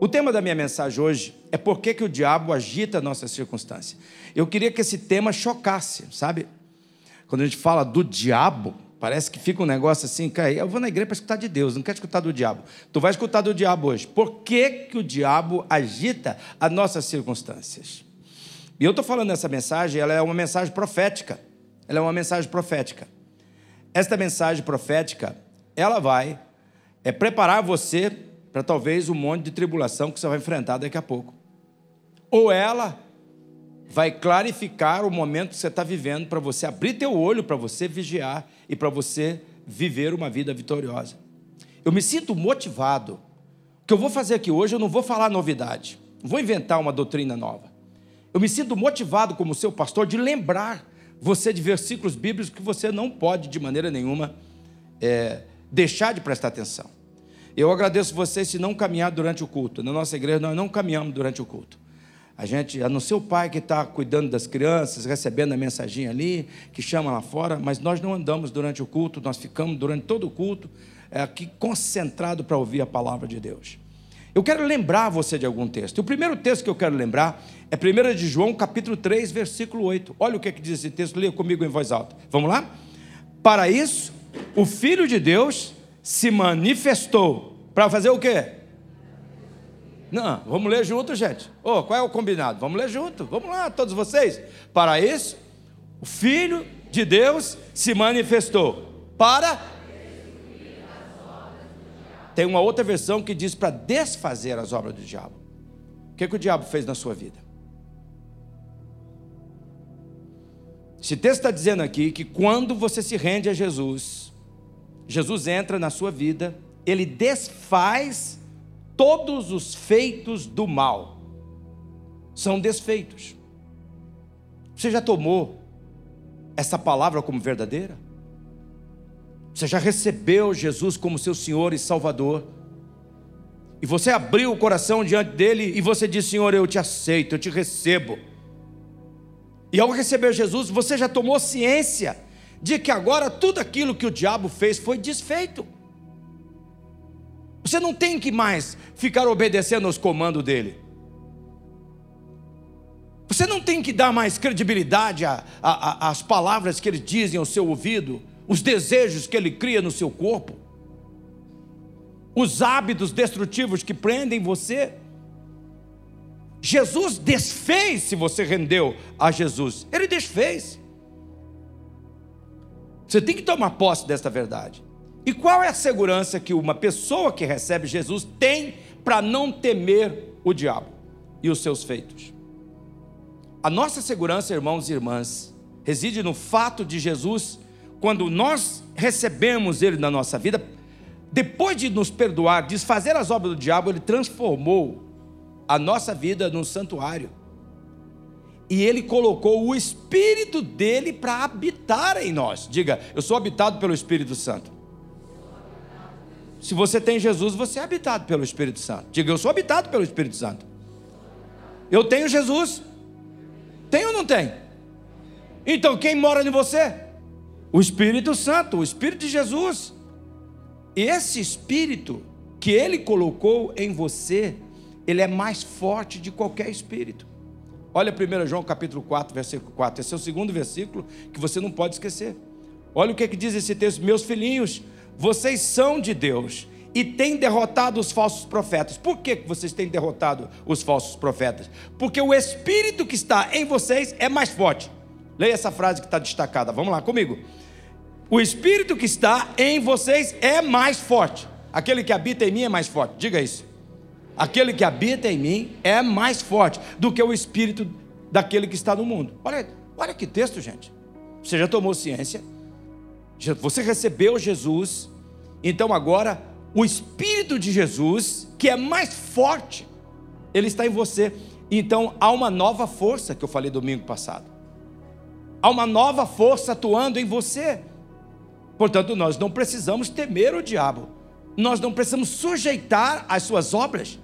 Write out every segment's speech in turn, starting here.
O tema da minha mensagem hoje é por que, que o diabo agita a nossa circunstância. Eu queria que esse tema chocasse, sabe? Quando a gente fala do diabo, parece que fica um negócio assim, cara, eu vou na igreja para escutar de Deus, não quero escutar do diabo. Tu vai escutar do diabo hoje. Por que, que o diabo agita as nossas circunstâncias? E eu estou falando essa mensagem, ela é uma mensagem profética. Ela é uma mensagem profética. Esta mensagem profética, ela vai é, preparar você para talvez um monte de tribulação que você vai enfrentar daqui a pouco. Ou ela vai clarificar o momento que você está vivendo para você abrir teu olho, para você vigiar e para você viver uma vida vitoriosa. Eu me sinto motivado. O que eu vou fazer aqui hoje, eu não vou falar novidade, não vou inventar uma doutrina nova. Eu me sinto motivado como seu pastor de lembrar você de versículos bíblicos que você não pode de maneira nenhuma é, deixar de prestar atenção. Eu agradeço vocês se não caminhar durante o culto. Na nossa igreja, nós não caminhamos durante o culto. A gente, a não ser o pai que está cuidando das crianças, recebendo a mensaginha ali, que chama lá fora, mas nós não andamos durante o culto, nós ficamos durante todo o culto é, aqui concentrado para ouvir a palavra de Deus. Eu quero lembrar você de algum texto. O primeiro texto que eu quero lembrar é 1 de João, capítulo 3, versículo 8. Olha o que, é que diz esse texto, leia comigo em voz alta. Vamos lá? Para isso, o Filho de Deus se manifestou para fazer o quê? Não, vamos ler junto, gente. Oh, qual é o combinado? Vamos ler junto. Vamos lá, todos vocês. Para isso, o Filho de Deus se manifestou para. Tem uma outra versão que diz para desfazer as obras do diabo. O que, que o diabo fez na sua vida? Esse texto está dizendo aqui que quando você se rende a Jesus, Jesus entra na sua vida, ele desfaz todos os feitos do mal. São desfeitos. Você já tomou essa palavra como verdadeira? Você já recebeu Jesus como seu Senhor e Salvador? E você abriu o coração diante dele e você disse: Senhor, eu te aceito, eu te recebo. E ao receber Jesus, você já tomou ciência de que agora tudo aquilo que o diabo fez foi desfeito. Você não tem que mais ficar obedecendo aos comandos dele. Você não tem que dar mais credibilidade às palavras que ele dizem ao seu ouvido, os desejos que ele cria no seu corpo, os hábitos destrutivos que prendem você. Jesus desfez se você rendeu a Jesus, ele desfez. Você tem que tomar posse desta verdade. E qual é a segurança que uma pessoa que recebe Jesus tem para não temer o diabo e os seus feitos? A nossa segurança, irmãos e irmãs, reside no fato de Jesus, quando nós recebemos Ele na nossa vida, depois de nos perdoar, desfazer as obras do diabo, Ele transformou a nossa vida num santuário e ele colocou o Espírito dele para habitar em nós. Diga, eu sou habitado pelo Espírito Santo. Se você tem Jesus, você é habitado pelo Espírito Santo. Diga, eu sou habitado pelo Espírito Santo. Eu tenho Jesus. Tem ou não tem? Então, quem mora em você? O Espírito Santo, o Espírito de Jesus. E esse Espírito que ele colocou em você, ele é mais forte de qualquer espírito. Olha 1 João capítulo 4, versículo 4. Esse é o segundo versículo que você não pode esquecer. Olha o que, é que diz esse texto: Meus filhinhos, vocês são de Deus e têm derrotado os falsos profetas. Por que vocês têm derrotado os falsos profetas? Porque o Espírito que está em vocês é mais forte. Leia essa frase que está destacada. Vamos lá comigo. O Espírito que está em vocês é mais forte. Aquele que habita em mim é mais forte. Diga isso aquele que habita em mim é mais forte do que o espírito daquele que está no mundo. Olha, olha que texto, gente. Você já tomou ciência, você recebeu Jesus, então agora o espírito de Jesus, que é mais forte, ele está em você. Então há uma nova força que eu falei domingo passado. Há uma nova força atuando em você. Portanto, nós não precisamos temer o diabo. Nós não precisamos sujeitar as suas obras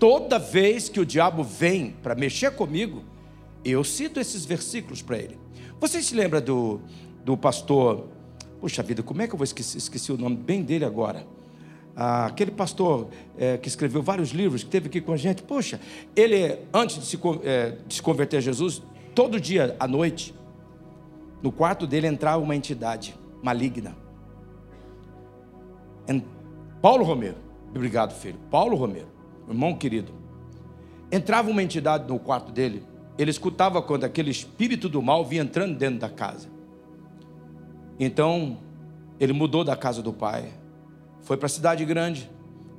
toda vez que o diabo vem para mexer comigo, eu cito esses versículos para ele. Você se lembra do, do pastor? Puxa vida, como é que eu vou esquecer? Esqueci o nome bem dele agora. ah, aquele pastor é, que escreveu vários livros, que esteve aqui com a gente, poxa, ele, antes de se, é, de se converter a Jesus, todo dia à noite, no quarto dele entrava uma entidade maligna. Paulo Romero, obrigado, filho. Paulo Romero, irmão querido. Entrava uma entidade no quarto dele, ele escutava quando aquele espírito do mal vinha entrando dentro da casa. Então, ele mudou da casa do pai, foi para a cidade grande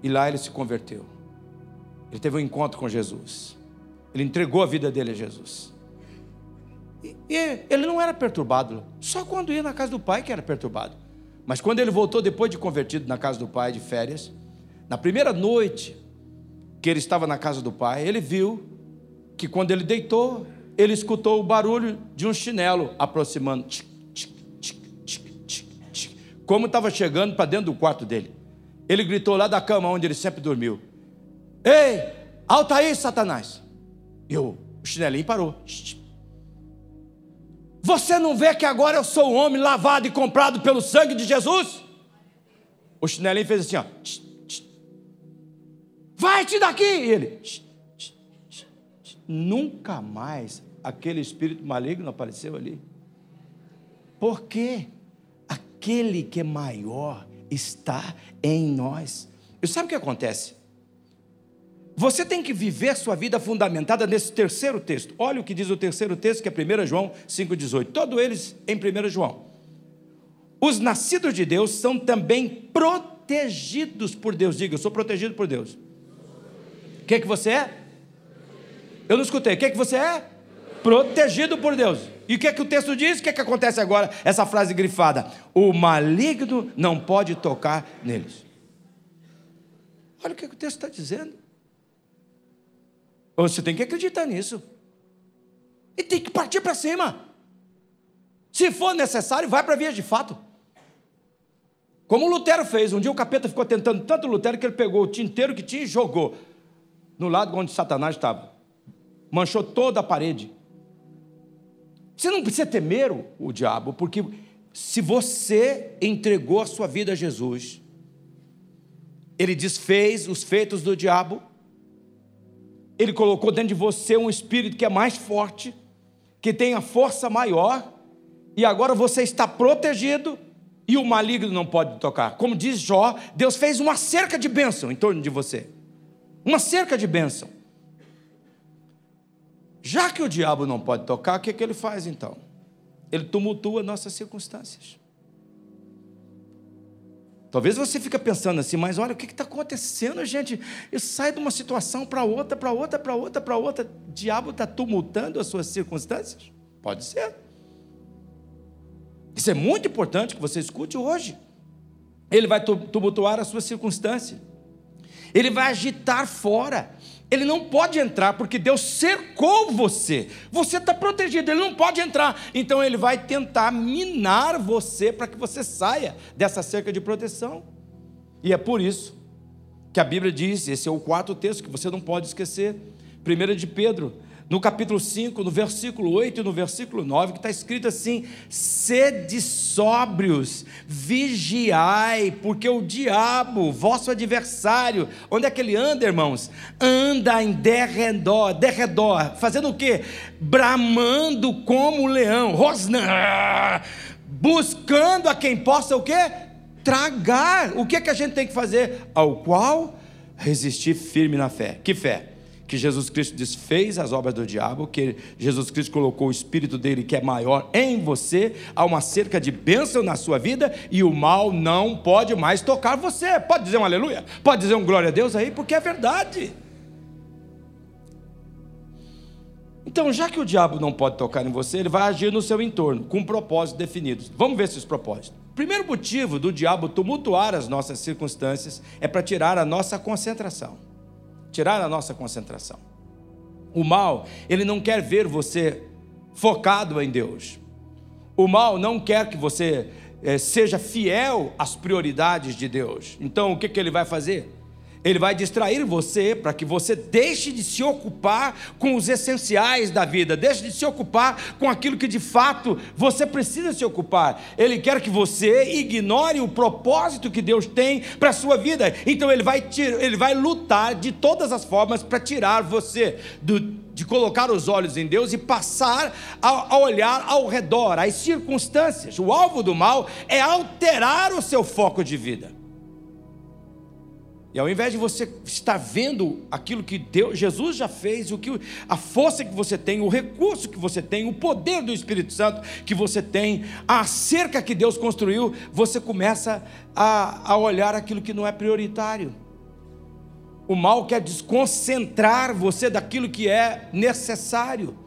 e lá ele se converteu. Ele teve um encontro com Jesus. Ele entregou a vida dele a Jesus. E, e ele não era perturbado, só quando ia na casa do pai que era perturbado. Mas quando ele voltou depois de convertido na casa do pai de férias, na primeira noite que ele estava na casa do pai, ele viu que quando ele deitou, ele escutou o barulho de um chinelo aproximando como estava chegando para dentro do quarto dele. Ele gritou lá da cama onde ele sempre dormiu: Ei, alta aí, Satanás! E o chinelinho parou. Você não vê que agora eu sou um homem lavado e comprado pelo sangue de Jesus? O chinelinho fez assim: ó. Vai-te daqui! E ele. Nunca mais aquele espírito maligno apareceu ali. Por quê? aquele que é maior está em nós. E sabe o que acontece? Você tem que viver sua vida fundamentada nesse terceiro texto. Olha o que diz o terceiro texto, que é 1 João 5,18. Todos eles em 1 João. Os nascidos de Deus são também protegidos por Deus. Diga, eu sou protegido por Deus. O que, é que você é? Eu não escutei. O que, é que você é? Protegido por Deus. E o que é que o texto diz? O que é que acontece agora? Essa frase grifada: o maligno não pode tocar neles. Olha o que, é que o texto está dizendo. Você tem que acreditar nisso. E tem que partir para cima. Se for necessário, vai para a via de fato. Como o Lutero fez. Um dia o capeta ficou tentando tanto Lutero que ele pegou o tinteiro que tinha e jogou no lado onde Satanás estava. Manchou toda a parede. Você não precisa temer o diabo, porque se você entregou a sua vida a Jesus, ele desfez os feitos do diabo, ele colocou dentro de você um espírito que é mais forte, que tem a força maior, e agora você está protegido e o maligno não pode tocar. Como diz Jó, Deus fez uma cerca de bênção em torno de você. Uma cerca de bênção. Já que o diabo não pode tocar, o que, é que ele faz então? Ele tumultua nossas circunstâncias. Talvez você fique pensando assim, mas olha o que está acontecendo, gente? Eu saio de uma situação para outra, para outra, para outra, para outra. O diabo está tumultando as suas circunstâncias? Pode ser. Isso é muito importante que você escute hoje. Ele vai tumultuar as suas circunstâncias. Ele vai agitar fora ele não pode entrar porque Deus cercou você. Você está protegido, ele não pode entrar. Então ele vai tentar minar você para que você saia dessa cerca de proteção. E é por isso que a Bíblia diz, esse é o quarto texto que você não pode esquecer. 1 de Pedro no capítulo 5, no versículo 8 e no versículo 9, que está escrito assim: sede sóbrios, vigiai, porque o diabo, vosso adversário, onde é que ele anda, irmãos? Anda em derredor, derredor, fazendo o quê? Bramando como leão, rosnando, buscando a quem possa o quê? Tragar. O que é que a gente tem que fazer? Ao qual resistir firme na fé. Que fé? Que Jesus Cristo desfez as obras do diabo, que Jesus Cristo colocou o Espírito dele que é maior em você, há uma cerca de bênção na sua vida e o mal não pode mais tocar você. Pode dizer um aleluia? Pode dizer um glória a Deus aí, porque é verdade. Então, já que o diabo não pode tocar em você, ele vai agir no seu entorno, com propósitos definidos. Vamos ver esses propósitos. Primeiro motivo do diabo tumultuar as nossas circunstâncias é para tirar a nossa concentração tirar a nossa concentração. O mal, ele não quer ver você focado em Deus. O mal não quer que você é, seja fiel às prioridades de Deus. Então, o que, que ele vai fazer? Ele vai distrair você para que você deixe de se ocupar com os essenciais da vida, deixe de se ocupar com aquilo que de fato você precisa se ocupar. Ele quer que você ignore o propósito que Deus tem para a sua vida. Então ele vai, ele vai lutar de todas as formas para tirar você do, de colocar os olhos em Deus e passar a, a olhar ao redor, as circunstâncias. O alvo do mal é alterar o seu foco de vida. E ao invés de você estar vendo aquilo que Deus, Jesus já fez, o que a força que você tem, o recurso que você tem, o poder do Espírito Santo que você tem, a cerca que Deus construiu, você começa a, a olhar aquilo que não é prioritário. O mal quer desconcentrar você daquilo que é necessário.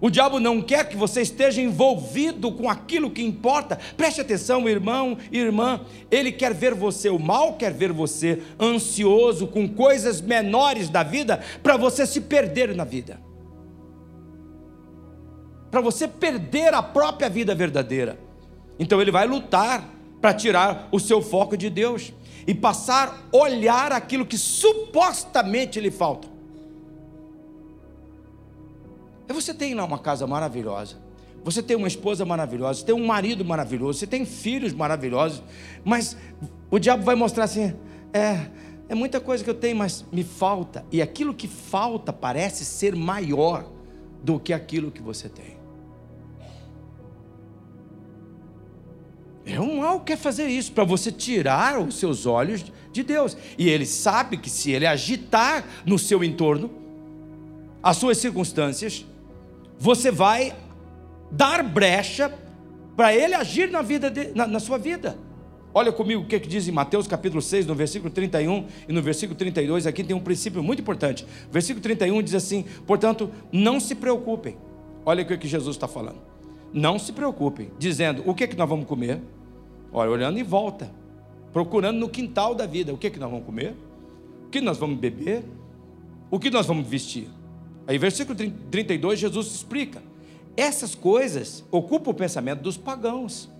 O diabo não quer que você esteja envolvido com aquilo que importa. Preste atenção, irmão irmã. Ele quer ver você, o mal quer ver você ansioso com coisas menores da vida para você se perder na vida. Para você perder a própria vida verdadeira. Então ele vai lutar para tirar o seu foco de Deus e passar a olhar aquilo que supostamente lhe falta. Você tem lá uma casa maravilhosa, você tem uma esposa maravilhosa, você tem um marido maravilhoso, você tem filhos maravilhosos, mas o diabo vai mostrar assim: é, é muita coisa que eu tenho, mas me falta, e aquilo que falta parece ser maior do que aquilo que você tem. É um mal quer fazer isso para você tirar os seus olhos de Deus. E ele sabe que se ele agitar no seu entorno as suas circunstâncias, você vai dar brecha para ele agir na, vida de, na, na, sua vida. Olha comigo o que, que diz em Mateus capítulo 6, no versículo 31 e no versículo 32, aqui tem um princípio muito importante. Versículo 31 diz assim: portanto, não se preocupem. Olha o que, que Jesus está falando. Não se preocupem, dizendo o que, que nós vamos comer. Olha, olhando em volta, procurando no quintal da vida: o que, que nós vamos comer? O que nós vamos beber? O que nós vamos vestir? Aí, versículo 32, Jesus explica: essas coisas ocupam o pensamento dos pagãos.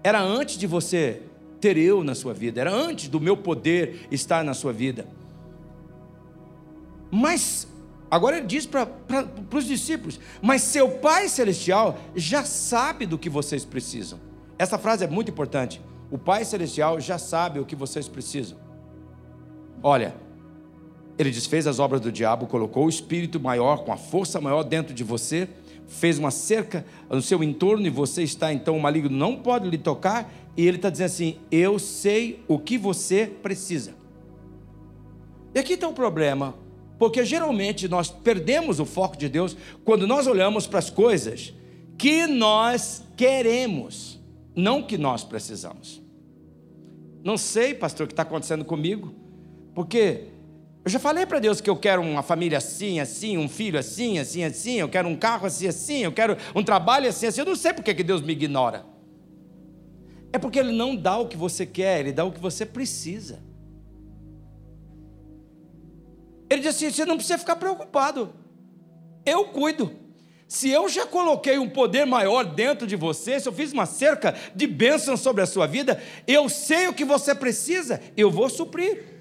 Era antes de você ter eu na sua vida, era antes do meu poder estar na sua vida. Mas, agora ele diz para os discípulos: Mas seu Pai Celestial já sabe do que vocês precisam. Essa frase é muito importante. O Pai Celestial já sabe o que vocês precisam. Olha, ele desfez as obras do diabo, colocou o espírito maior, com a força maior dentro de você, fez uma cerca no seu entorno e você está então, o maligno não pode lhe tocar, e ele está dizendo assim: Eu sei o que você precisa. E aqui está o problema, porque geralmente nós perdemos o foco de Deus quando nós olhamos para as coisas que nós queremos, não que nós precisamos. Não sei, pastor, o que está acontecendo comigo, porque eu já falei para Deus que eu quero uma família assim, assim, um filho assim, assim, assim, eu quero um carro assim, assim, eu quero um trabalho assim, assim. Eu não sei porque que Deus me ignora. É porque Ele não dá o que você quer, Ele dá o que você precisa. Ele diz assim: você não precisa ficar preocupado, eu cuido. Se eu já coloquei um poder maior dentro de você, se eu fiz uma cerca de bênção sobre a sua vida, eu sei o que você precisa, eu vou suprir.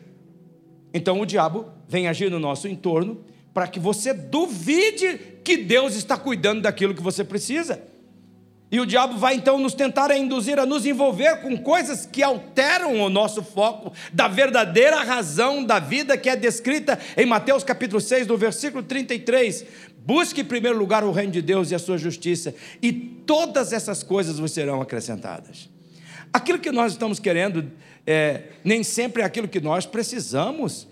Então o diabo vem agir no nosso entorno para que você duvide que Deus está cuidando daquilo que você precisa. E o diabo vai então nos tentar induzir a nos envolver com coisas que alteram o nosso foco da verdadeira razão da vida que é descrita em Mateus capítulo 6, no versículo 33. Busque em primeiro lugar o reino de Deus e a sua justiça, e todas essas coisas vos serão acrescentadas. Aquilo que nós estamos querendo é, nem sempre é aquilo que nós precisamos.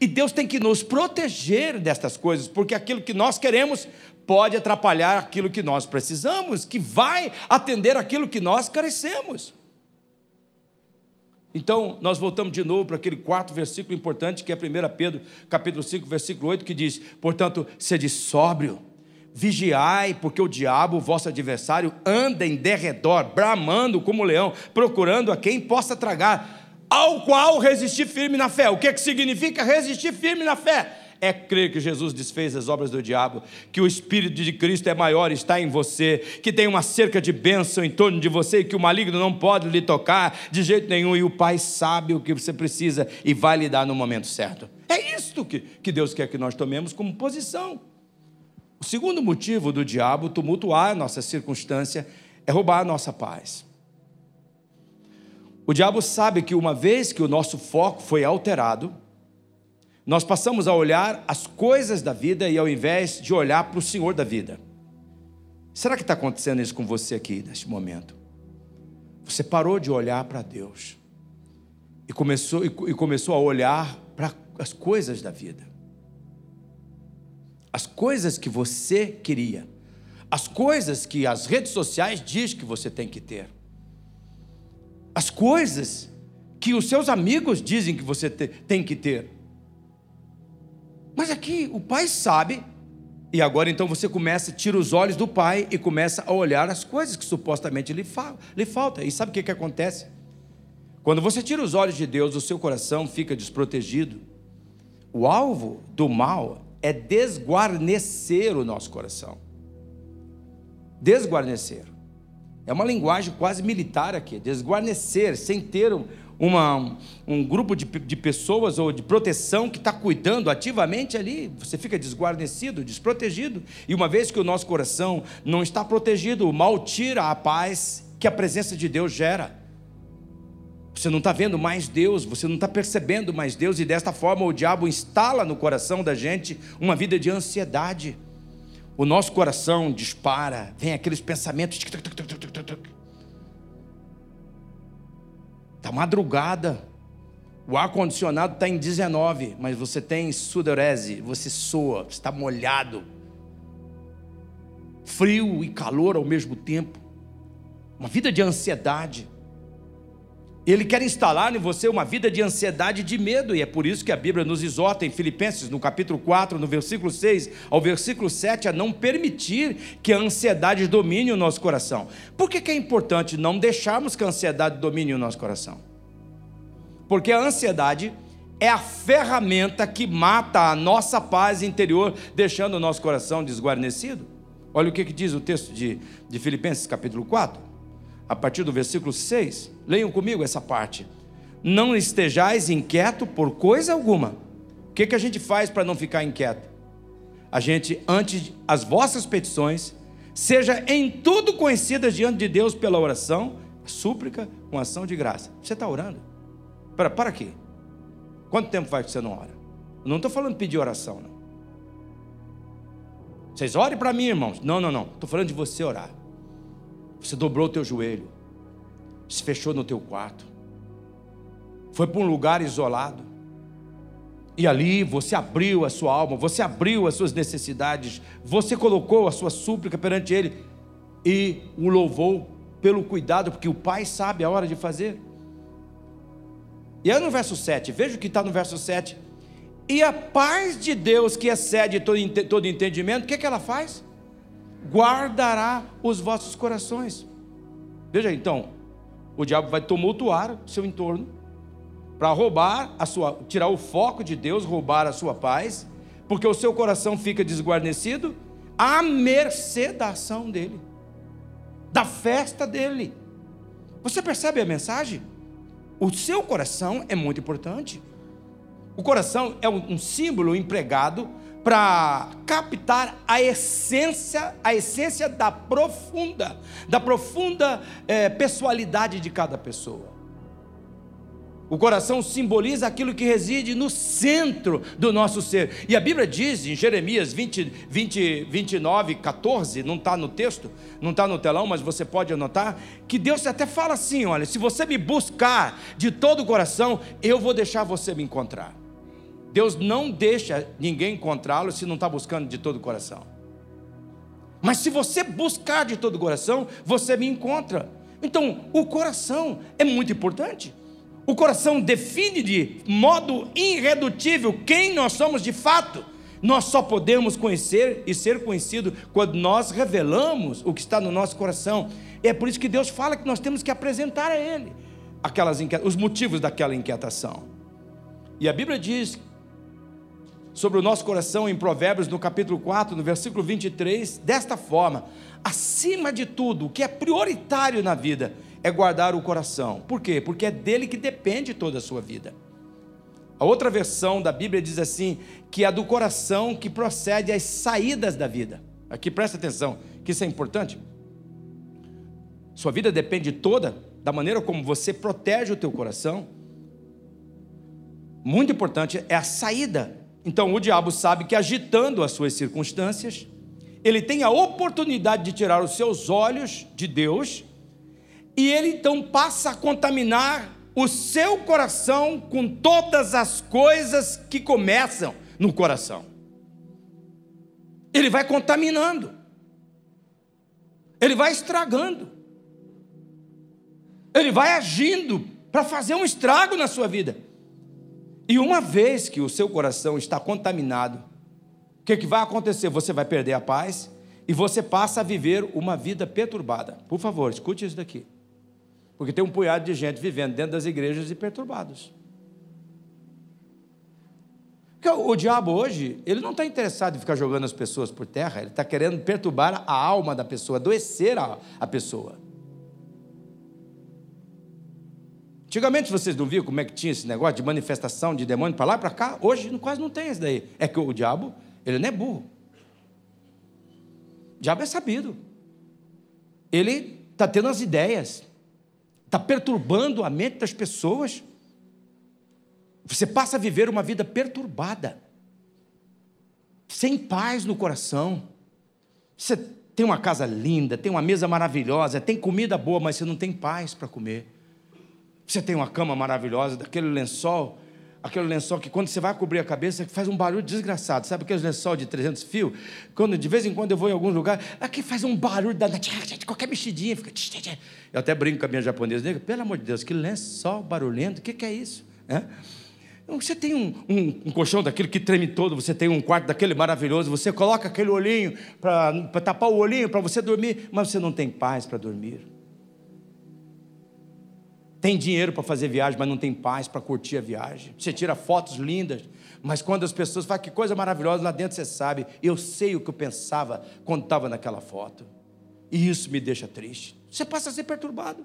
E Deus tem que nos proteger destas coisas, porque aquilo que nós queremos pode atrapalhar aquilo que nós precisamos, que vai atender aquilo que nós carecemos. Então, nós voltamos de novo para aquele quarto versículo importante, que é 1 Pedro, capítulo 5, versículo 8, que diz: Portanto, sede sóbrio, Vigiai, porque o diabo, vosso adversário, anda em derredor, bramando como leão, procurando a quem possa tragar, ao qual resistir firme na fé. O que, é que significa resistir firme na fé? é crer que Jesus desfez as obras do diabo, que o Espírito de Cristo é maior, está em você, que tem uma cerca de bênção em torno de você que o maligno não pode lhe tocar de jeito nenhum, e o Pai sabe o que você precisa e vai lhe dar no momento certo. É isto que, que Deus quer que nós tomemos como posição. O segundo motivo do diabo tumultuar a nossa circunstância é roubar a nossa paz. O diabo sabe que uma vez que o nosso foco foi alterado, nós passamos a olhar as coisas da vida e ao invés de olhar para o Senhor da vida. Será que está acontecendo isso com você aqui neste momento? Você parou de olhar para Deus e começou, e, e começou a olhar para as coisas da vida, as coisas que você queria, as coisas que as redes sociais dizem que você tem que ter as coisas que os seus amigos dizem que você tem que ter. Mas aqui o pai sabe, e agora então você começa, tira os olhos do pai e começa a olhar as coisas que supostamente lhe, fa lhe falta. E sabe o que, que acontece? Quando você tira os olhos de Deus, o seu coração fica desprotegido. O alvo do mal é desguarnecer o nosso coração. Desguarnecer. É uma linguagem quase militar aqui, desguarnecer, sem ter uma, um grupo de, de pessoas ou de proteção que está cuidando ativamente ali. Você fica desguarnecido, desprotegido. E uma vez que o nosso coração não está protegido, o mal tira a paz que a presença de Deus gera. Você não está vendo mais Deus, você não está percebendo mais Deus, e desta forma o diabo instala no coração da gente uma vida de ansiedade o nosso coração dispara, vem aqueles pensamentos. Está madrugada, o ar-condicionado está em 19, mas você tem sudorese, você soa, está molhado. Frio e calor ao mesmo tempo. Uma vida de ansiedade. Ele quer instalar em você uma vida de ansiedade e de medo, e é por isso que a Bíblia nos exorta em Filipenses, no capítulo 4, no versículo 6 ao versículo 7, a não permitir que a ansiedade domine o nosso coração. Por que, que é importante não deixarmos que a ansiedade domine o nosso coração? Porque a ansiedade é a ferramenta que mata a nossa paz interior, deixando o nosso coração desguarnecido. Olha o que, que diz o texto de, de Filipenses, capítulo 4 a partir do versículo 6. Leiam comigo essa parte. Não estejais inquieto por coisa alguma. O que, que a gente faz para não ficar inquieto? A gente, ante as vossas petições, seja em tudo conhecidas diante de Deus pela oração, súplica, com ação de graça. Você está orando? Para, para quê? Quanto tempo faz que você não ora? Eu não estou falando pedir oração, não. Vocês orem para mim, irmãos. Não, não, não. Estou falando de você orar. Você dobrou o teu joelho, se fechou no teu quarto, foi para um lugar isolado, e ali você abriu a sua alma, você abriu as suas necessidades, você colocou a sua súplica perante Ele e o louvou pelo cuidado, porque o Pai sabe a hora de fazer. E aí no verso 7, veja o que está no verso 7. E a paz de Deus, que excede todo, todo entendimento, o que, é que ela faz? Guardará os vossos corações. Veja então, o diabo vai tumultuar o seu entorno para roubar a sua, tirar o foco de Deus, roubar a sua paz, porque o seu coração fica desguarnecido à mercê da ação dele, da festa dele. Você percebe a mensagem? O seu coração é muito importante. O coração é um símbolo empregado para captar a essência, a essência da profunda, da profunda é, pessoalidade de cada pessoa. O coração simboliza aquilo que reside no centro do nosso ser. E a Bíblia diz em Jeremias 20, 20 29, 14, não está no texto, não está no telão, mas você pode anotar, que Deus até fala assim: olha, se você me buscar de todo o coração, eu vou deixar você me encontrar. Deus não deixa ninguém encontrá-lo se não está buscando de todo o coração. Mas se você buscar de todo o coração, você me encontra. Então, o coração é muito importante. O coração define de modo irredutível quem nós somos de fato. Nós só podemos conhecer e ser conhecido quando nós revelamos o que está no nosso coração. E é por isso que Deus fala que nós temos que apresentar a Ele aquelas os motivos daquela inquietação. E a Bíblia diz sobre o nosso coração em Provérbios, no capítulo 4, no versículo 23, desta forma: acima de tudo, o que é prioritário na vida é guardar o coração. Por quê? Porque é dele que depende toda a sua vida. A outra versão da Bíblia diz assim: que é do coração que procede as saídas da vida. Aqui presta atenção, que isso é importante. Sua vida depende toda da maneira como você protege o teu coração. Muito importante é a saída. Então o diabo sabe que agitando as suas circunstâncias, ele tem a oportunidade de tirar os seus olhos de Deus, e ele então passa a contaminar o seu coração com todas as coisas que começam no coração. Ele vai contaminando, ele vai estragando, ele vai agindo para fazer um estrago na sua vida. E uma vez que o seu coração está contaminado, o que, que vai acontecer? Você vai perder a paz e você passa a viver uma vida perturbada. Por favor, escute isso daqui. Porque tem um punhado de gente vivendo dentro das igrejas e perturbados. Porque o, o diabo hoje, ele não está interessado em ficar jogando as pessoas por terra, ele está querendo perturbar a alma da pessoa, adoecer a, a pessoa. Antigamente vocês não viam como é que tinha esse negócio de manifestação de demônio para lá e para cá? Hoje quase não tem isso daí. É que o diabo, ele não é burro. O diabo é sabido. Ele está tendo as ideias está perturbando a mente das pessoas. Você passa a viver uma vida perturbada, sem paz no coração. Você tem uma casa linda, tem uma mesa maravilhosa, tem comida boa, mas você não tem paz para comer. Você tem uma cama maravilhosa, daquele lençol aquele lençol que quando você vai cobrir a cabeça faz um barulho desgraçado. Sabe aquele lençol de 300 fios? Quando de vez em quando eu vou em algum lugar, aqui faz um barulho da qualquer mexidinha fica. Eu até brinco com a minha japonesa, pelo amor de Deus, que lençol barulhento, o que, que é isso? É? Você tem um, um, um, colchão daquele que treme todo, você tem um quarto daquele maravilhoso, você coloca aquele olhinho para tapar o olhinho para você dormir, mas você não tem paz para dormir. Tem dinheiro para fazer viagem, mas não tem paz para curtir a viagem. Você tira fotos lindas, mas quando as pessoas falam que coisa maravilhosa, lá dentro você sabe, eu sei o que eu pensava quando estava naquela foto. E isso me deixa triste. Você passa a ser perturbado.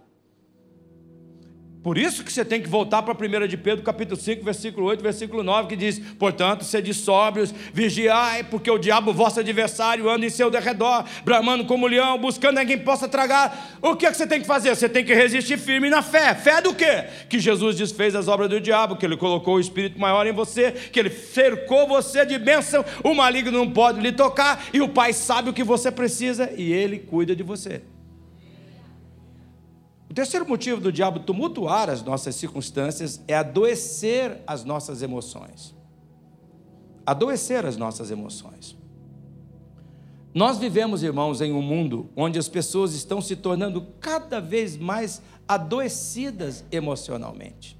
Por isso que você tem que voltar para a 1 de Pedro, capítulo 5, versículo 8, versículo 9, que diz: Portanto, sede sóbrios, vigiai, porque o diabo, vosso adversário, anda em seu derredor, bramando como leão, buscando a quem possa tragar. O que, é que você tem que fazer? Você tem que resistir firme na fé. Fé do quê? Que Jesus desfez as obras do diabo, que ele colocou o Espírito maior em você, que ele cercou você de bênção, o maligno não pode lhe tocar, e o Pai sabe o que você precisa, e ele cuida de você. O terceiro motivo do diabo tumultuar as nossas circunstâncias é adoecer as nossas emoções. Adoecer as nossas emoções. Nós vivemos, irmãos, em um mundo onde as pessoas estão se tornando cada vez mais adoecidas emocionalmente.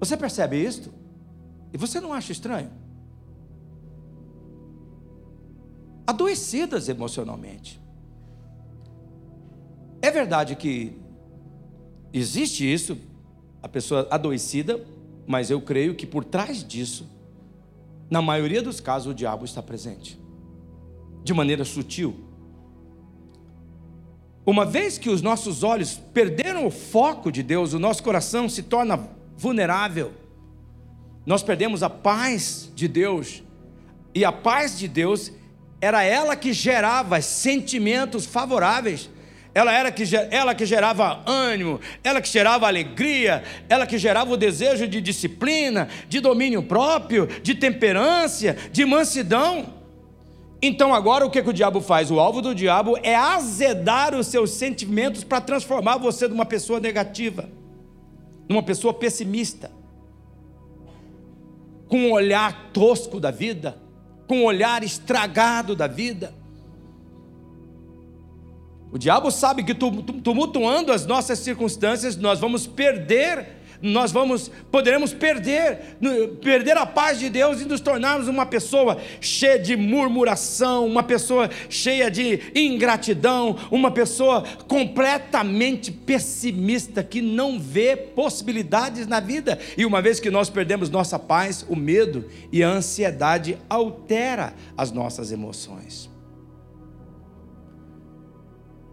Você percebe isto? E você não acha estranho? Adoecidas emocionalmente. É verdade que existe isso, a pessoa adoecida, mas eu creio que por trás disso, na maioria dos casos, o diabo está presente, de maneira sutil. Uma vez que os nossos olhos perderam o foco de Deus, o nosso coração se torna vulnerável, nós perdemos a paz de Deus, e a paz de Deus era ela que gerava sentimentos favoráveis ela era que, ela que gerava ânimo, ela que gerava alegria, ela que gerava o desejo de disciplina, de domínio próprio, de temperança, de mansidão. Então agora o que, que o diabo faz? O alvo do diabo é azedar os seus sentimentos para transformar você numa pessoa negativa, numa pessoa pessimista, com um olhar tosco da vida, com um olhar estragado da vida. O diabo sabe que tumultuando as nossas circunstâncias, nós vamos perder nós vamos, poderemos perder, perder a paz de Deus e nos tornarmos uma pessoa cheia de murmuração, uma pessoa cheia de ingratidão, uma pessoa completamente pessimista que não vê possibilidades na vida. E uma vez que nós perdemos nossa paz, o medo e a ansiedade altera as nossas emoções.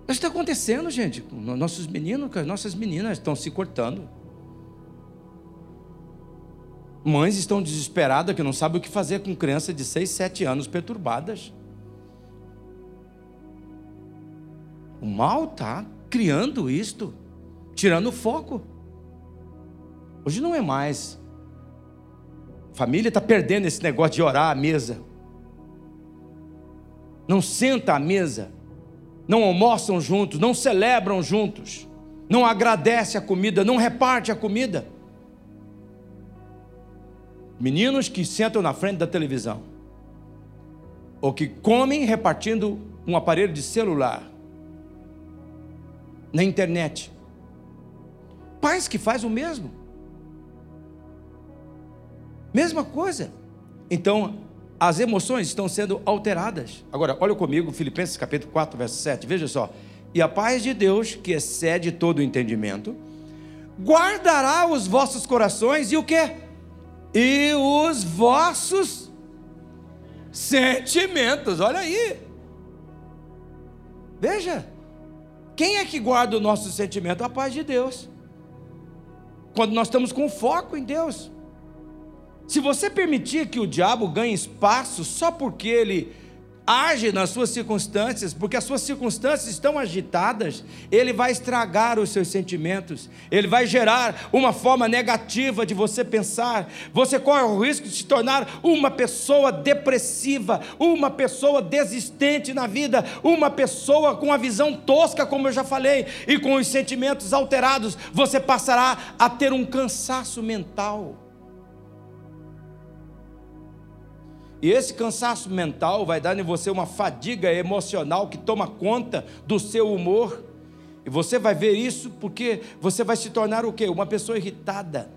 Isso está acontecendo, gente. Nossos meninos, nossas meninas estão se cortando. Mães estão desesperadas que não sabem o que fazer com crianças de 6, 7 anos perturbadas. O mal está criando isto, tirando o foco. Hoje não é mais. Família está perdendo esse negócio de orar à mesa. Não senta à mesa não almoçam juntos, não celebram juntos, não agradece a comida, não reparte a comida. Meninos que sentam na frente da televisão, ou que comem repartindo um aparelho de celular, na internet. Pais que faz o mesmo. Mesma coisa. Então, as emoções estão sendo alteradas. Agora, olha comigo, Filipenses capítulo 4, verso 7, veja só. E a paz de Deus, que excede todo o entendimento, guardará os vossos corações e o que? E os vossos sentimentos. Olha aí. Veja. Quem é que guarda o nosso sentimento? A paz de Deus. Quando nós estamos com foco em Deus. Se você permitir que o diabo ganhe espaço só porque ele age nas suas circunstâncias, porque as suas circunstâncias estão agitadas, ele vai estragar os seus sentimentos, ele vai gerar uma forma negativa de você pensar. Você corre o risco de se tornar uma pessoa depressiva, uma pessoa desistente na vida, uma pessoa com a visão tosca, como eu já falei, e com os sentimentos alterados. Você passará a ter um cansaço mental. E esse cansaço mental vai dar em você uma fadiga emocional que toma conta do seu humor. E você vai ver isso porque você vai se tornar o quê? Uma pessoa irritada,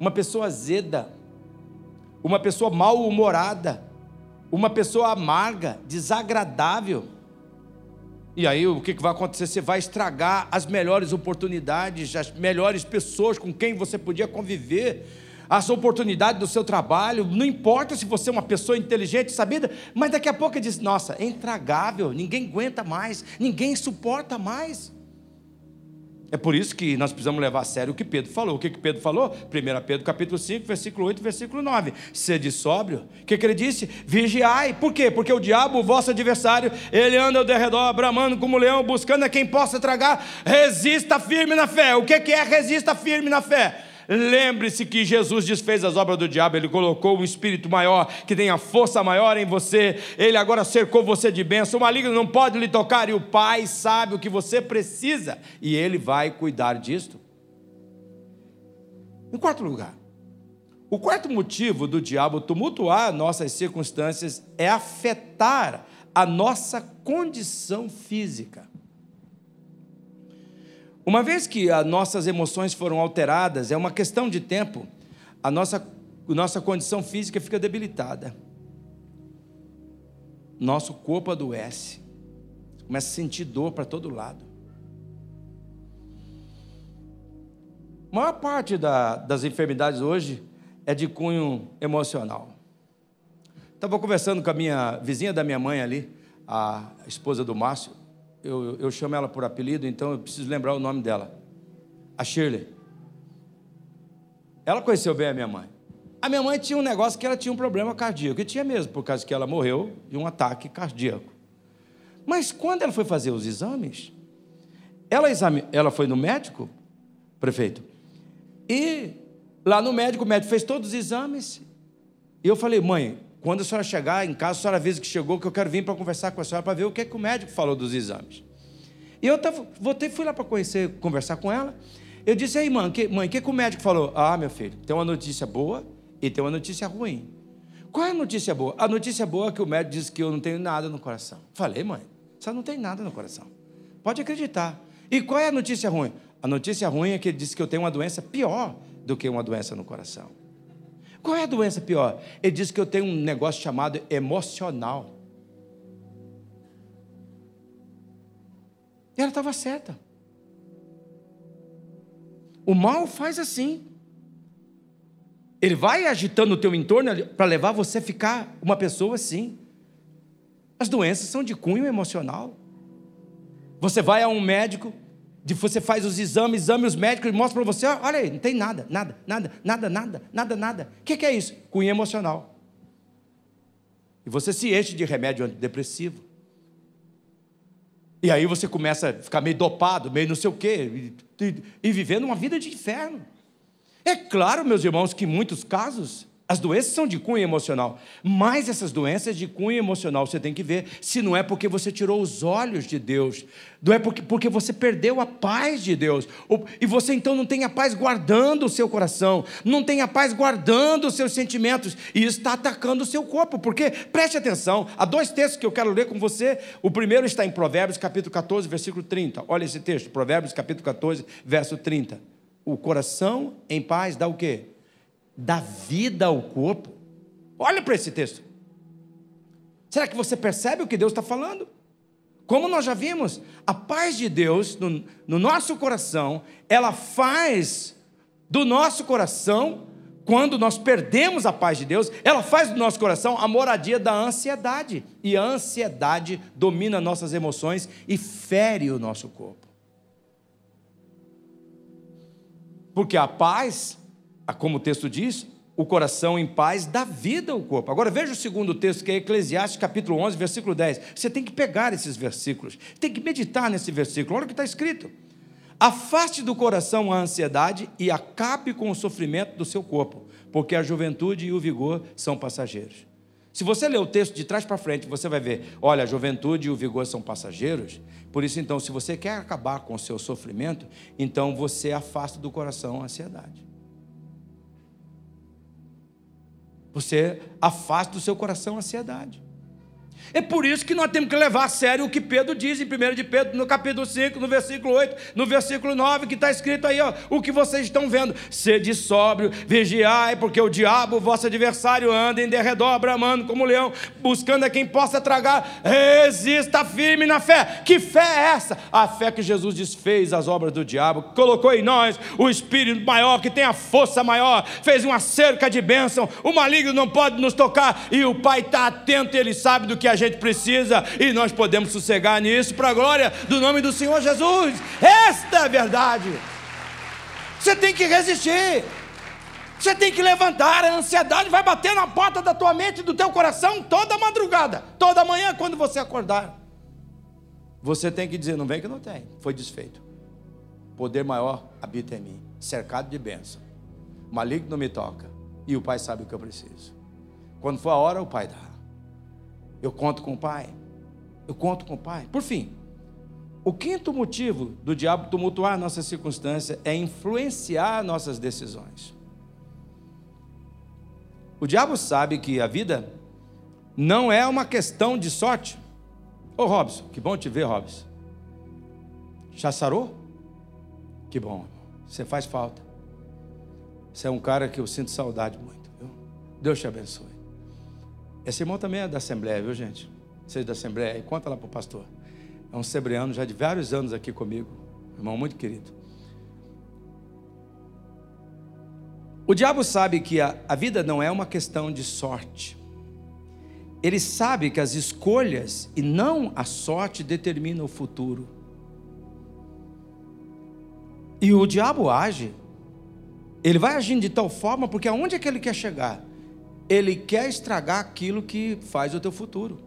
uma pessoa azeda, uma pessoa mal-humorada, uma pessoa amarga, desagradável. E aí o que vai acontecer? Você vai estragar as melhores oportunidades, as melhores pessoas com quem você podia conviver as oportunidades do seu trabalho, não importa se você é uma pessoa inteligente, sabida, mas daqui a pouco ele diz: nossa, é intragável, ninguém aguenta mais, ninguém suporta mais. É por isso que nós precisamos levar a sério o que Pedro falou. O que, que Pedro falou? 1 Pedro capítulo 5, versículo 8, versículo 9. Sede sóbrio. O que, que ele disse? Vigiai. Por quê? Porque o diabo, o vosso adversário, ele anda ao derredor, bramando como leão, buscando a quem possa tragar. Resista firme na fé. O que, que é resista firme na fé? Lembre-se que Jesus desfez as obras do diabo, ele colocou um espírito maior, que tem a força maior em você, ele agora cercou você de bênção, o maligno não pode lhe tocar, e o Pai sabe o que você precisa, e ele vai cuidar disto. Em quarto lugar, o quarto motivo do diabo tumultuar nossas circunstâncias é afetar a nossa condição física. Uma vez que as nossas emoções foram alteradas, é uma questão de tempo, a nossa, a nossa condição física fica debilitada. Nosso corpo adoece, começa a sentir dor para todo lado. A maior parte da, das enfermidades hoje é de cunho emocional. Estava conversando com a minha vizinha da minha mãe ali, a esposa do Márcio eu, eu chamo ela por apelido, então eu preciso lembrar o nome dela. A Shirley. Ela conheceu bem a minha mãe. A minha mãe tinha um negócio que ela tinha um problema cardíaco, e tinha mesmo, por causa que ela morreu de um ataque cardíaco. Mas quando ela foi fazer os exames, ela, exame, ela foi no médico, prefeito, e lá no médico, o médico fez todos os exames, e eu falei, mãe, quando a senhora chegar em casa, a senhora avisa que chegou, que eu quero vir para conversar com a senhora para ver o que, é que o médico falou dos exames. E eu tava, voltei, fui lá para conhecer, conversar com ela. Eu disse, aí, mãe, que, mãe, o que, que o médico falou? Ah, meu filho, tem uma notícia boa e tem uma notícia ruim. Qual é a notícia boa? A notícia boa é que o médico disse que eu não tenho nada no coração. Falei, mãe, você não tem nada no coração. Pode acreditar. E qual é a notícia ruim? A notícia ruim é que ele disse que eu tenho uma doença pior do que uma doença no coração. Qual é a doença pior? Ele disse que eu tenho um negócio chamado emocional. E ela estava certa. O mal faz assim. Ele vai agitando o teu entorno para levar você a ficar uma pessoa assim. As doenças são de cunho emocional. Você vai a um médico, você faz os exames, exame os médicos e mostra para você, olha aí, não tem nada, nada, nada, nada, nada, nada, nada. O que, que é isso? Cunho emocional. E você se enche de remédio antidepressivo. E aí você começa a ficar meio dopado, meio não sei o quê, e, e, e vivendo uma vida de inferno. É claro, meus irmãos, que em muitos casos as doenças são de cunho emocional, mas essas doenças de cunho emocional você tem que ver se não é porque você tirou os olhos de Deus, não é porque, porque você perdeu a paz de Deus, e você então não tem a paz guardando o seu coração, não tem a paz guardando os seus sentimentos, e está atacando o seu corpo, porque preste atenção, há dois textos que eu quero ler com você. O primeiro está em Provérbios capítulo 14, versículo 30. Olha esse texto, Provérbios capítulo 14, verso 30. O coração em paz dá o quê? Dá vida ao corpo. Olha para esse texto. Será que você percebe o que Deus está falando? Como nós já vimos, a paz de Deus no, no nosso coração, ela faz do nosso coração, quando nós perdemos a paz de Deus, ela faz do nosso coração a moradia da ansiedade. E a ansiedade domina nossas emoções e fere o nosso corpo. Porque a paz como o texto diz, o coração em paz dá vida ao corpo. Agora veja o segundo texto, que é Eclesiastes capítulo 11, versículo 10. Você tem que pegar esses versículos, tem que meditar nesse versículo. Olha o que está escrito. Afaste do coração a ansiedade e acabe com o sofrimento do seu corpo, porque a juventude e o vigor são passageiros. Se você ler o texto de trás para frente, você vai ver: olha, a juventude e o vigor são passageiros. Por isso, então, se você quer acabar com o seu sofrimento, então você afasta do coração a ansiedade. Você afasta do seu coração a ansiedade. É por isso que nós temos que levar a sério o que Pedro diz em 1 de Pedro, no capítulo 5, no versículo 8, no versículo 9, que está escrito aí, ó, o que vocês estão vendo. Sede sóbrio, vigiai, porque o diabo, vosso adversário, anda em derredor, bramando como leão, buscando a quem possa tragar. Resista firme na fé. Que fé é essa? A fé que Jesus desfez as obras do diabo, colocou em nós o Espírito maior, que tem a força maior, fez uma cerca de bênção, o maligno não pode nos tocar, e o Pai está atento, ele sabe do que a gente precisa e nós podemos sossegar nisso para a glória do nome do Senhor Jesus. Esta é a verdade. Você tem que resistir. Você tem que levantar, a ansiedade vai bater na porta da tua mente e do teu coração toda madrugada, toda manhã quando você acordar. Você tem que dizer, não vem que não tem, foi desfeito. Poder maior habita em mim, cercado de bênção. Maligno me toca, e o Pai sabe o que eu preciso. Quando for a hora, o Pai dá. Eu conto com o Pai. Eu conto com o Pai. Por fim, o quinto motivo do diabo tumultuar nossa circunstância é influenciar nossas decisões. O diabo sabe que a vida não é uma questão de sorte. Ô Robson, que bom te ver, Robson. Já sarou? Que bom, você faz falta. Você é um cara que eu sinto saudade muito, viu? Deus te abençoe. Esse irmão também é da Assembleia, viu, gente? Vocês da Assembleia, e conta lá para o pastor. É um sebreano já de vários anos aqui comigo, irmão muito querido. O diabo sabe que a, a vida não é uma questão de sorte. Ele sabe que as escolhas e não a sorte determinam o futuro. E o diabo age, ele vai agindo de tal forma, porque aonde é que ele quer chegar? Ele quer estragar aquilo que faz o teu futuro.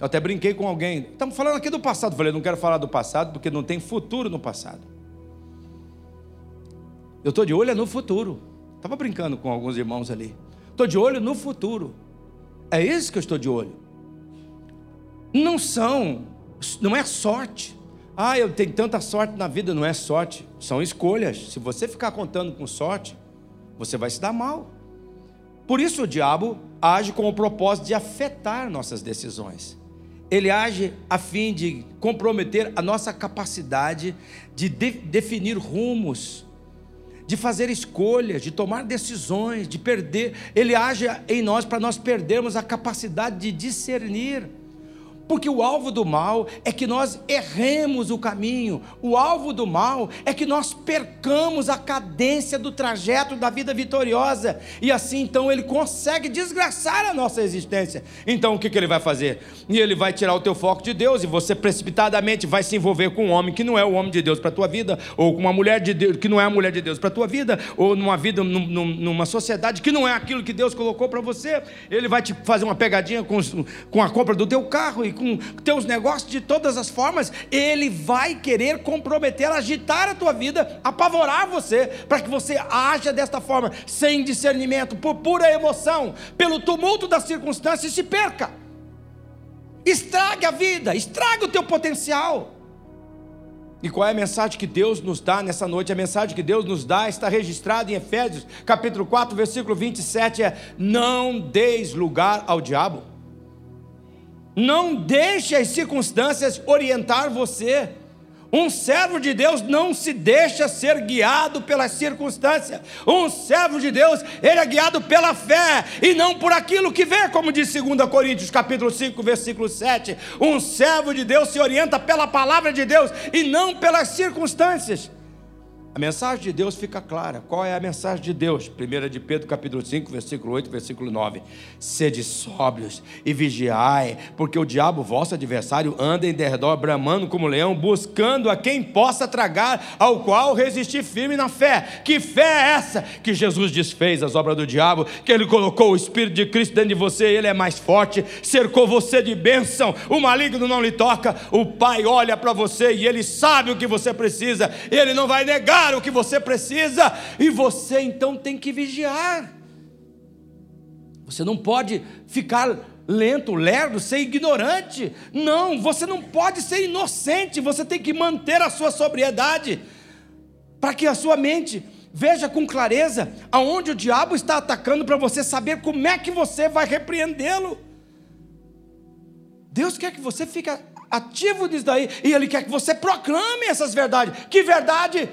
Eu até brinquei com alguém. Estamos falando aqui do passado. Falei, não quero falar do passado porque não tem futuro no passado. Eu estou de olho no futuro. Estava brincando com alguns irmãos ali. Estou de olho no futuro. É isso que eu estou de olho. Não são, não é sorte. Ah, eu tenho tanta sorte na vida, não é sorte. São escolhas. Se você ficar contando com sorte, você vai se dar mal. Por isso o diabo age com o propósito de afetar nossas decisões. ele age a fim de comprometer a nossa capacidade de, de definir rumos, de fazer escolhas, de tomar decisões, de perder. Ele age em nós para nós perdermos a capacidade de discernir. Porque o alvo do mal é que nós erremos o caminho, o alvo do mal é que nós percamos a cadência do trajeto da vida vitoriosa, e assim então ele consegue desgraçar a nossa existência. Então o que, que ele vai fazer? E ele vai tirar o teu foco de Deus, e você precipitadamente vai se envolver com um homem que não é o homem de Deus para a tua vida, ou com uma mulher de Deus que não é a mulher de Deus para a tua vida, ou numa vida, numa sociedade que não é aquilo que Deus colocou para você. Ele vai te fazer uma pegadinha com, com a compra do teu carro e com teus negócios de todas as formas, ele vai querer comprometer, agitar a tua vida, apavorar você, para que você haja desta forma, sem discernimento, por pura emoção, pelo tumulto das circunstâncias e se perca. Estrague a vida, estrague o teu potencial. E qual é a mensagem que Deus nos dá nessa noite? A mensagem que Deus nos dá está registrada em Efésios, capítulo 4, versículo 27, é: Não deis lugar ao diabo. Não deixe as circunstâncias orientar você. Um servo de Deus não se deixa ser guiado pelas circunstâncias. Um servo de Deus, ele é guiado pela fé e não por aquilo que vê, como diz 2 Coríntios, capítulo 5, versículo 7. Um servo de Deus se orienta pela palavra de Deus e não pelas circunstâncias. A mensagem de Deus fica clara. Qual é a mensagem de Deus? 1 de Pedro, capítulo 5, versículo 8, versículo 9. Sede sóbrios e vigiai, porque o diabo, vosso adversário, anda em derredor, bramando como leão, buscando a quem possa tragar, ao qual resistir firme na fé. Que fé é essa? Que Jesus desfez as obras do diabo, que ele colocou o Espírito de Cristo dentro de você, ele é mais forte, cercou você de bênção, o maligno não lhe toca, o Pai olha para você e ele sabe o que você precisa, ele não vai negar o que você precisa, e você então tem que vigiar. Você não pode ficar lento, lerdo, ser ignorante. Não, você não pode ser inocente, você tem que manter a sua sobriedade, para que a sua mente veja com clareza aonde o diabo está atacando, para você saber como é que você vai repreendê-lo. Deus quer que você fique ativo nisso daí, e Ele quer que você proclame essas verdades. Que verdade?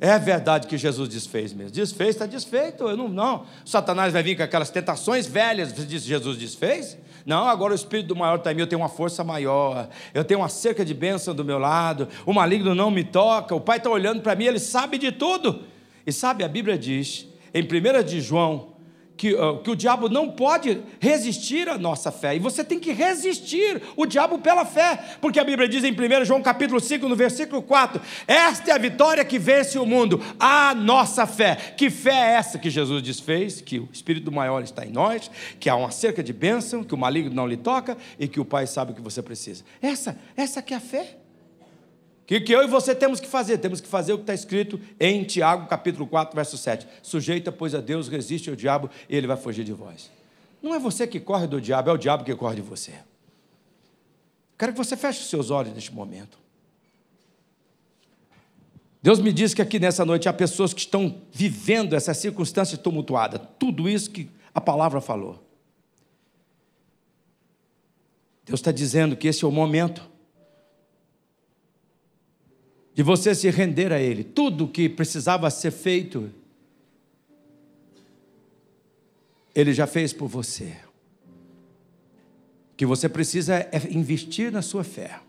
É verdade que Jesus desfez mesmo. Desfez, está desfeito. Eu não, não. Satanás vai vir com aquelas tentações velhas. Diz Jesus desfez? Não, agora o Espírito do maior está em mim. Eu tenho uma força maior. Eu tenho uma cerca de bênção do meu lado. O maligno não me toca. O Pai está olhando para mim. Ele sabe de tudo. E sabe, a Bíblia diz, em 1 de João, que, uh, que o diabo não pode resistir à nossa fé. E você tem que resistir o diabo pela fé. Porque a Bíblia diz em 1 João capítulo 5, no versículo 4: Esta é a vitória que vence o mundo, a nossa fé. Que fé é essa que Jesus desfez? Que o Espírito Maior está em nós, que há uma cerca de bênção, que o maligno não lhe toca e que o Pai sabe o que você precisa. Essa, essa que é a fé que, que eu e você temos que fazer? Temos que fazer o que está escrito em Tiago, capítulo 4, verso 7. Sujeita, pois, a Deus, resiste ao diabo e ele vai fugir de vós. Não é você que corre do diabo, é o diabo que corre de você. Quero que você feche os seus olhos neste momento. Deus me diz que aqui nessa noite há pessoas que estão vivendo essa circunstância tumultuada, tudo isso que a palavra falou. Deus está dizendo que esse é o momento de você se render a Ele. Tudo que precisava ser feito, Ele já fez por você. O que você precisa é investir na sua fé.